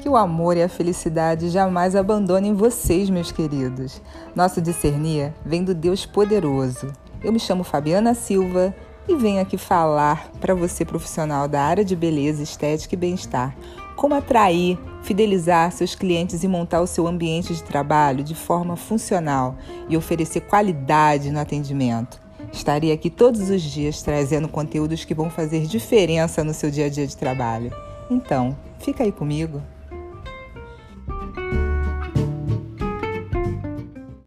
Que o amor e a felicidade jamais abandonem vocês, meus queridos. Nosso discernir vem do Deus poderoso. Eu me chamo Fabiana Silva e venho aqui falar para você, profissional da área de beleza, estética e bem-estar, como atrair, fidelizar seus clientes e montar o seu ambiente de trabalho de forma funcional e oferecer qualidade no atendimento. Estarei aqui todos os dias trazendo conteúdos que vão fazer diferença no seu dia a dia de trabalho. Então, fica aí comigo.